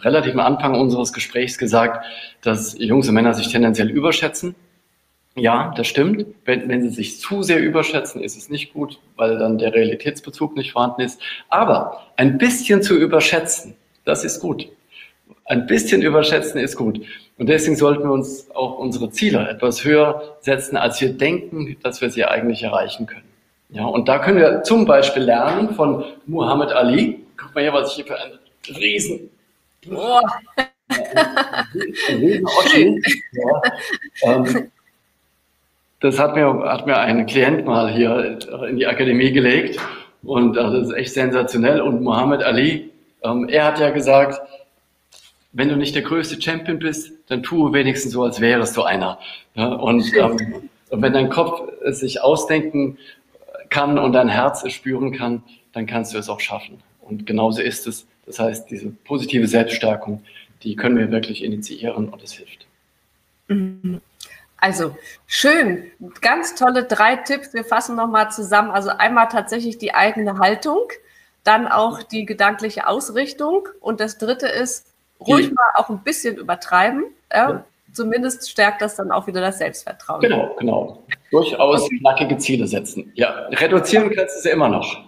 am am Anfang unseres Gesprächs gesagt, dass Jungs und Männer sich tendenziell überschätzen. Ja, das stimmt. Wenn, wenn sie sich zu sehr überschätzen, ist es nicht gut, weil dann der Realitätsbezug nicht vorhanden ist. Aber ein bisschen zu überschätzen, das ist gut. Ein bisschen überschätzen ist gut. Und deswegen sollten wir uns auch unsere Ziele etwas höher setzen, als wir denken, dass wir sie eigentlich erreichen können. Ja, und da können wir zum Beispiel lernen von Muhammad Ali. Guck mal hier, was ich hier für einen riesen Oh. das hat mir, hat mir ein Klient mal hier in die Akademie gelegt und das ist echt sensationell. Und Muhammad Ali, ähm, er hat ja gesagt, wenn du nicht der größte Champion bist, dann tue wenigstens so, als wärest du einer. und, ähm, und wenn dein Kopf es sich ausdenken kann und dein Herz es spüren kann, dann kannst du es auch schaffen. Und genauso ist es das heißt, diese positive Selbststärkung, die können wir wirklich initiieren und es hilft. Mhm. Also schön, ganz tolle drei Tipps. Wir fassen nochmal zusammen. Also einmal tatsächlich die eigene Haltung, dann auch die gedankliche Ausrichtung und das dritte ist ruhig die, mal auch ein bisschen übertreiben. Ja? Ja. Zumindest stärkt das dann auch wieder das Selbstvertrauen. Genau, genau. Durchaus okay. knackige Ziele setzen. Ja, reduzieren kannst du sie immer noch.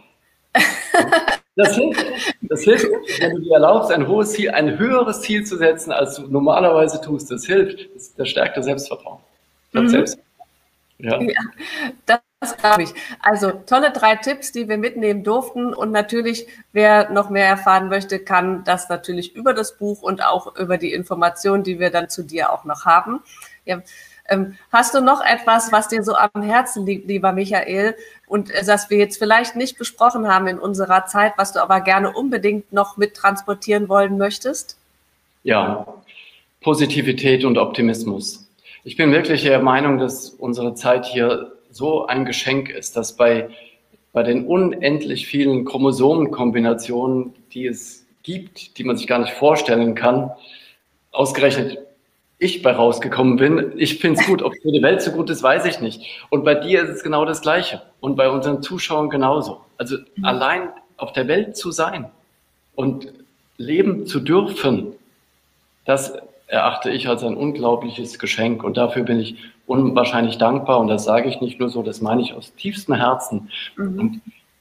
Das hilft, das hilft, wenn du dir erlaubst, ein hohes Ziel, ein höheres Ziel zu setzen, als du normalerweise tust. Das hilft. Das, das stärkt das Selbstvertrauen. Das mhm. Selbstvertrauen. Ja. ja das glaube ich. Also tolle drei Tipps, die wir mitnehmen durften. Und natürlich, wer noch mehr erfahren möchte, kann das natürlich über das Buch und auch über die Informationen, die wir dann zu dir auch noch haben. Ja. Ähm, hast du noch etwas, was dir so am Herzen liegt, lieber Michael, und äh, das wir jetzt vielleicht nicht besprochen haben in unserer Zeit, was du aber gerne unbedingt noch mit transportieren wollen möchtest? Ja, Positivität und Optimismus. Ich bin wirklich der Meinung, dass unsere Zeit hier so ein Geschenk ist, dass bei, bei den unendlich vielen Chromosomenkombinationen, die es gibt, die man sich gar nicht vorstellen kann, ausgerechnet ich bei rausgekommen bin. Ich finde es gut. Ob es für die Welt so gut ist, weiß ich nicht. Und bei dir ist es genau das Gleiche. Und bei unseren Zuschauern genauso. Also mhm. allein auf der Welt zu sein und leben zu dürfen, das erachte ich als ein unglaubliches Geschenk. Und dafür bin ich unwahrscheinlich dankbar. Und das sage ich nicht nur so, das meine ich aus tiefstem Herzen. Mhm. Und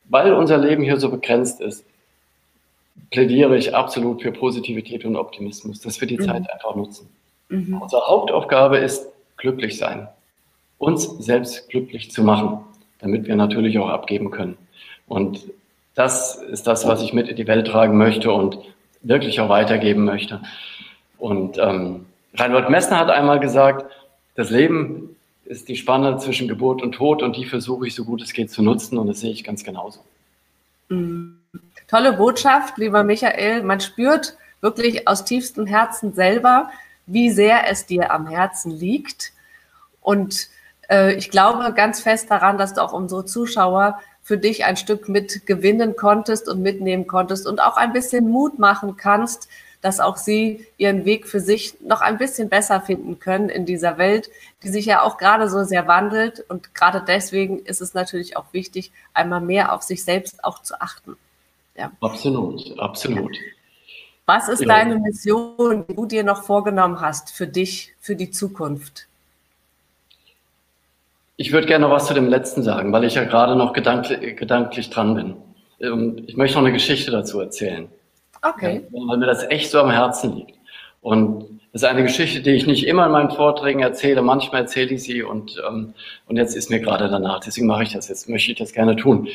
weil unser Leben hier so begrenzt ist, plädiere ich absolut für Positivität und Optimismus, dass wir die mhm. Zeit einfach nutzen. Mhm. Unsere Hauptaufgabe ist glücklich sein, uns selbst glücklich zu machen, damit wir natürlich auch abgeben können. Und das ist das, was ich mit in die Welt tragen möchte und wirklich auch weitergeben möchte. Und ähm, Reinhold Messner hat einmal gesagt, das Leben ist die Spanne zwischen Geburt und Tod und die versuche ich so gut es geht zu nutzen und das sehe ich ganz genauso. Mhm. Tolle Botschaft, lieber Michael. Man spürt wirklich aus tiefstem Herzen selber, wie sehr es dir am Herzen liegt. Und äh, ich glaube ganz fest daran, dass du auch unsere Zuschauer für dich ein Stück mit gewinnen konntest und mitnehmen konntest und auch ein bisschen Mut machen kannst, dass auch sie ihren Weg für sich noch ein bisschen besser finden können in dieser Welt, die sich ja auch gerade so sehr wandelt. Und gerade deswegen ist es natürlich auch wichtig, einmal mehr auf sich selbst auch zu achten. Ja. Absolut, absolut. Was ist ja. deine Mission, die du dir noch vorgenommen hast für dich, für die Zukunft? Ich würde gerne noch was zu dem letzten sagen, weil ich ja gerade noch gedanklich, gedanklich dran bin. Ähm, ich möchte noch eine Geschichte dazu erzählen. Okay. Weil mir das echt so am Herzen liegt. Und das ist eine Geschichte, die ich nicht immer in meinen Vorträgen erzähle. Manchmal erzähle ich sie und, ähm, und jetzt ist mir gerade danach. Deswegen mache ich das jetzt, möchte ich das gerne tun.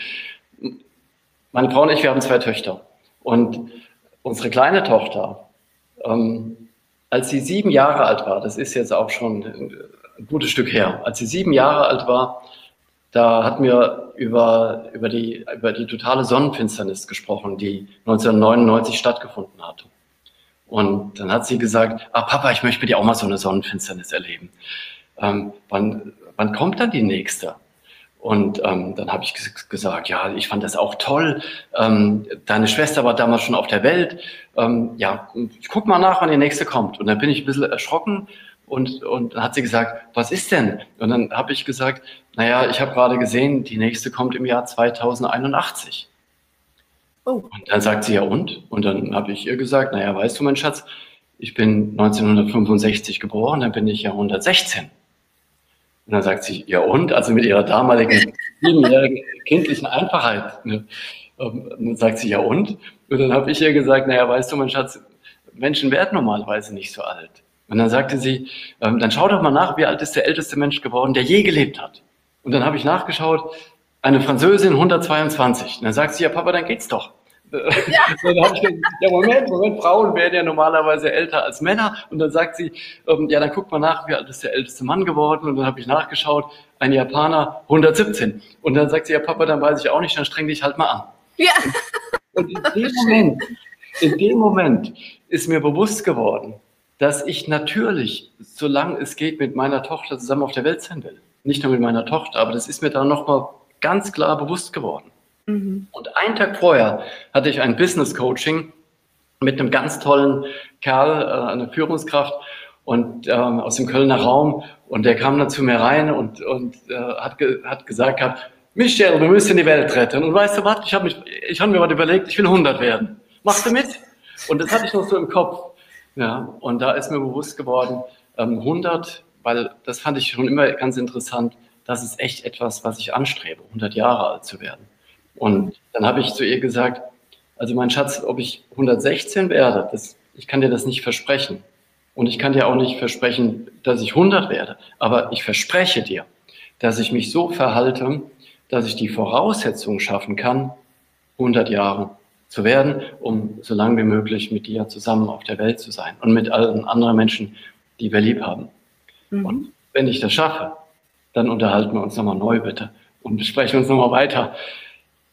Meine Frau und ich, wir haben zwei Töchter. Und unsere kleine Tochter, ähm, als sie sieben Jahre alt war, das ist jetzt auch schon ein gutes Stück her, als sie sieben Jahre alt war, da hatten wir über, über, die, über die totale Sonnenfinsternis gesprochen, die 1999 stattgefunden hatte. Und dann hat sie gesagt, ah Papa, ich möchte mit dir auch mal so eine Sonnenfinsternis erleben. Ähm, wann, wann kommt dann die nächste? Und ähm, dann habe ich gesagt, ja, ich fand das auch toll. Ähm, deine Schwester war damals schon auf der Welt. Ähm, ja, ich guck mal nach, wann die nächste kommt. Und dann bin ich ein bisschen erschrocken und, und dann hat sie gesagt, was ist denn? Und dann habe ich gesagt, naja, ich habe gerade gesehen, die nächste kommt im Jahr 2081. Oh. Und dann sagt sie, ja und? Und dann habe ich ihr gesagt, naja, weißt du, mein Schatz, ich bin 1965 geboren, dann bin ich ja 116. Und dann sagt sie, ja und? Also mit ihrer damaligen siebenjährigen kindlichen Einfachheit. Ne? Und dann sagt sie, ja und? Und dann habe ich ihr gesagt, naja, weißt du, mein Schatz, Menschen werden normalerweise nicht so alt. Und dann sagte sie, ähm, dann schau doch mal nach, wie alt ist der älteste Mensch geworden, der je gelebt hat. Und dann habe ich nachgeschaut, eine Französin 122. Und dann sagt sie, ja Papa, dann geht's doch. Ja. dann habe ich gesagt, ja Moment, Moment, Frauen werden ja normalerweise älter als Männer. Und dann sagt sie, ähm, ja dann guck mal nach, wie alt ist der älteste Mann geworden. Und dann habe ich nachgeschaut, ein Japaner 117. Und dann sagt sie, ja Papa, dann weiß ich auch nicht, dann streng dich halt mal an. Ja. Und in dem Moment, in dem Moment ist mir bewusst geworden, dass ich natürlich, solange es geht, mit meiner Tochter zusammen auf der Welt sein will. Nicht nur mit meiner Tochter, aber das ist mir dann nochmal ganz klar bewusst geworden. Mhm. Und einen Tag vorher hatte ich ein Business Coaching mit einem ganz tollen Kerl, äh, eine Führungskraft und ähm, aus dem Kölner Raum und der kam dann zu mir rein und, und äh, hat, ge hat gesagt gehabt, Michel, wir müssen die Welt retten. Und weißt du was, ich habe hab mir was überlegt, ich will 100 werden. Machst du mit? Und das hatte ich noch so im Kopf. Ja, und da ist mir bewusst geworden, ähm, 100, weil das fand ich schon immer ganz interessant, das ist echt etwas, was ich anstrebe, 100 Jahre alt zu werden. Und dann habe ich zu ihr gesagt, Also mein Schatz, ob ich 116 werde, das, ich kann dir das nicht versprechen. Und ich kann dir auch nicht versprechen, dass ich 100 werde. Aber ich verspreche dir, dass ich mich so verhalte, dass ich die Voraussetzungen schaffen kann, 100 Jahre zu werden, um so lange wie möglich mit dir zusammen auf der Welt zu sein und mit allen anderen Menschen, die wir lieb haben. Mhm. Und wenn ich das schaffe, dann unterhalten wir uns nochmal neu bitte und besprechen uns nochmal weiter.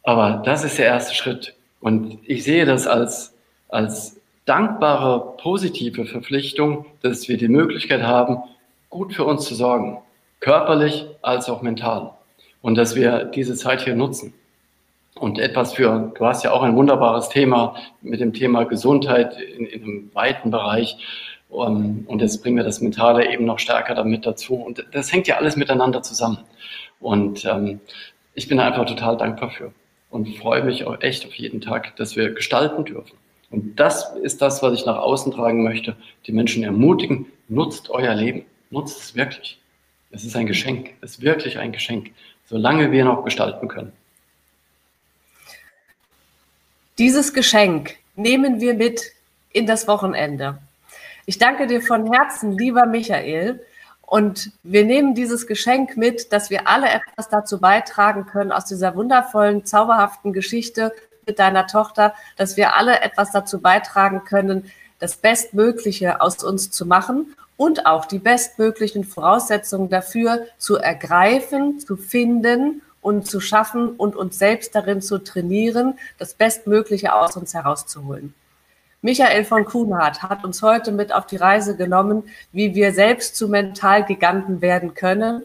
Aber das ist der erste Schritt. Und ich sehe das als, als dankbare, positive Verpflichtung, dass wir die Möglichkeit haben, gut für uns zu sorgen, körperlich als auch mental. Und dass wir diese Zeit hier nutzen. Und etwas für, du hast ja auch ein wunderbares Thema mit dem Thema Gesundheit in, in einem weiten Bereich. Um, und jetzt bringen wir das Mentale eben noch stärker damit dazu. Und das hängt ja alles miteinander zusammen. Und ähm, ich bin einfach total dankbar für und freue mich auch echt auf jeden Tag, dass wir gestalten dürfen. Und das ist das, was ich nach außen tragen möchte. Die Menschen ermutigen, nutzt euer Leben. Nutzt es wirklich. Es ist ein Geschenk. Es ist wirklich ein Geschenk, solange wir noch gestalten können. Dieses Geschenk nehmen wir mit in das Wochenende. Ich danke dir von Herzen, lieber Michael. Und wir nehmen dieses Geschenk mit, dass wir alle etwas dazu beitragen können aus dieser wundervollen, zauberhaften Geschichte mit deiner Tochter, dass wir alle etwas dazu beitragen können, das Bestmögliche aus uns zu machen und auch die bestmöglichen Voraussetzungen dafür zu ergreifen, zu finden und zu schaffen und uns selbst darin zu trainieren, das Bestmögliche aus uns herauszuholen. Michael von Kuhnhardt hat uns heute mit auf die Reise genommen, wie wir selbst zu Mentalgiganten werden können.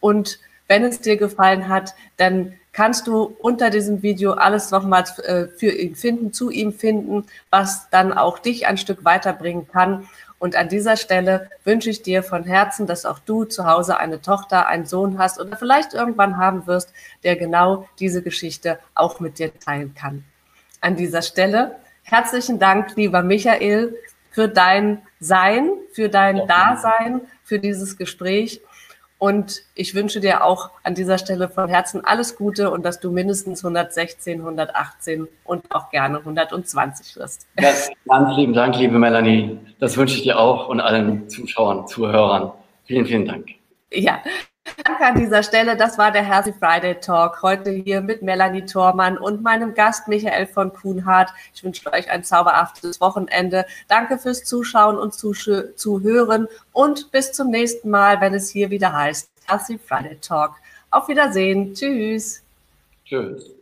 Und wenn es dir gefallen hat, dann kannst du unter diesem Video alles nochmals äh, für ihn finden, zu ihm finden, was dann auch dich ein Stück weiterbringen kann. Und an dieser Stelle wünsche ich dir von Herzen, dass auch du zu Hause eine Tochter, einen Sohn hast oder vielleicht irgendwann haben wirst, der genau diese Geschichte auch mit dir teilen kann. An dieser Stelle herzlichen Dank, lieber Michael, für dein Sein, für dein Dasein, für dieses Gespräch. Und ich wünsche dir auch an dieser Stelle von Herzen alles Gute und dass du mindestens 116, 118 und auch gerne 120 wirst. Ja, ganz lieben Dank, liebe Melanie. Das wünsche ich dir auch und allen Zuschauern, Zuhörern. Vielen, vielen Dank. Ja, Danke an dieser Stelle. Das war der Healthy Friday Talk. Heute hier mit Melanie Thormann und meinem Gast Michael von Kuhnhardt. Ich wünsche euch ein zauberhaftes Wochenende. Danke fürs Zuschauen und Zuhören und bis zum nächsten Mal, wenn es hier wieder heißt Healthy Friday Talk. Auf Wiedersehen. Tschüss. Tschüss.